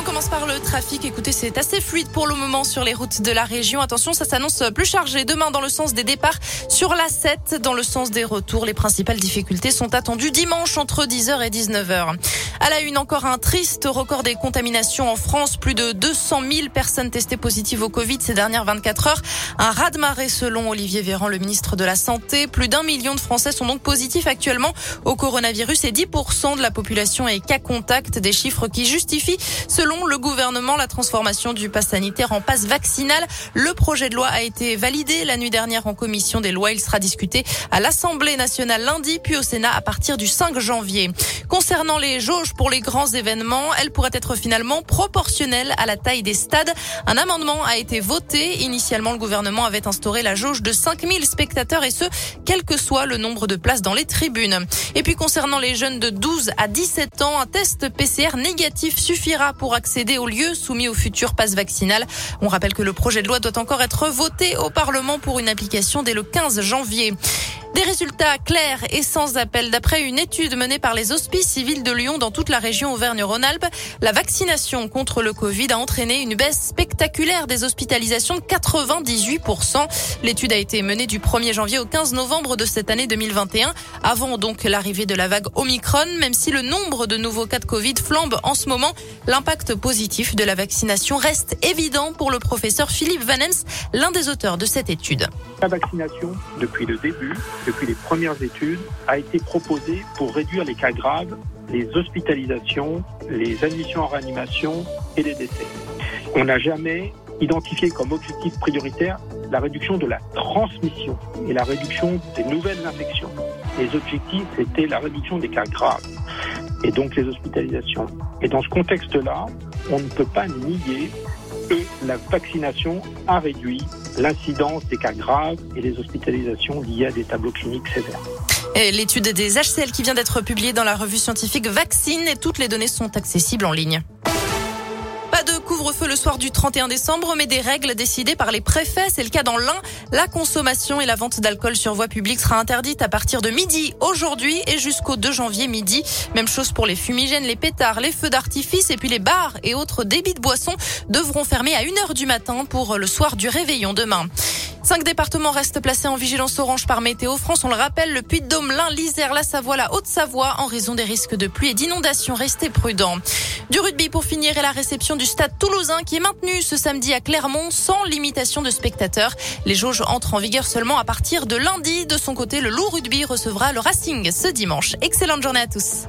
On commence par le trafic. Écoutez, c'est assez fluide pour le moment sur les routes de la région. Attention, ça s'annonce plus chargé demain dans le sens des départs sur la 7 dans le sens des retours. Les principales difficultés sont attendues dimanche entre 10h et 19h. À la une, encore un triste record des contaminations en France. Plus de 200 000 personnes testées positives au Covid ces dernières 24 heures. Un raz-de-marée selon Olivier Véran, le ministre de la Santé. Plus d'un million de Français sont donc positifs actuellement au coronavirus et 10% de la population est cas contact. Des chiffres qui justifient Selon le gouvernement, la transformation du pass sanitaire en passe vaccinal, le projet de loi a été validé la nuit dernière en commission des lois. Il sera discuté à l'Assemblée nationale lundi, puis au Sénat à partir du 5 janvier. Concernant les jauges pour les grands événements, elles pourraient être finalement proportionnelles à la taille des stades. Un amendement a été voté. Initialement, le gouvernement avait instauré la jauge de 5000 spectateurs et ce, quel que soit le nombre de places dans les tribunes. Et puis concernant les jeunes de 12 à 17 ans, un test PCR négatif suffira pour accéder aux lieux soumis au futur passe vaccinal. On rappelle que le projet de loi doit encore être voté au Parlement pour une application dès le 15 janvier. Des résultats clairs et sans appel. D'après une étude menée par les hospices civils de Lyon dans toute la région Auvergne-Rhône-Alpes, la vaccination contre le Covid a entraîné une baisse spectaculaire des hospitalisations de 98%. L'étude a été menée du 1er janvier au 15 novembre de cette année 2021, avant donc l'arrivée de la vague Omicron. Même si le nombre de nouveaux cas de Covid flambe en ce moment, l'impact positif de la vaccination reste évident pour le professeur Philippe Vanens, l'un des auteurs de cette étude. La vaccination, depuis le début, depuis les premières études, a été proposée pour réduire les cas graves, les hospitalisations, les admissions en réanimation et les décès. On n'a jamais identifié comme objectif prioritaire la réduction de la transmission et la réduction des nouvelles infections. Les objectifs, c'était la réduction des cas graves et donc les hospitalisations. Et dans ce contexte-là, on ne peut pas nier que la vaccination a réduit l'incidence des cas graves et les hospitalisations liées à des tableaux cliniques sévères. L'étude des HCL qui vient d'être publiée dans la revue scientifique Vaccine et toutes les données sont accessibles en ligne le soir du 31 décembre, mais des règles décidées par les préfets. C'est le cas dans l'Ain. La consommation et la vente d'alcool sur voie publique sera interdite à partir de midi aujourd'hui et jusqu'au 2 janvier midi. Même chose pour les fumigènes, les pétards, les feux d'artifice et puis les bars et autres débits de boissons devront fermer à 1h du matin pour le soir du réveillon demain. Cinq départements restent placés en vigilance orange par Météo France. On le rappelle, le Puy-de-Dôme, l'Ain, l'Isère, la Savoie, la Haute-Savoie, en raison des risques de pluie et d'inondation. Restez prudents. Du rugby pour finir et la réception du stade toulousain qui est maintenu ce samedi à Clermont sans limitation de spectateurs. Les jauges entrent en vigueur seulement à partir de lundi. De son côté, le Loup Rugby recevra le Racing ce dimanche. Excellente journée à tous.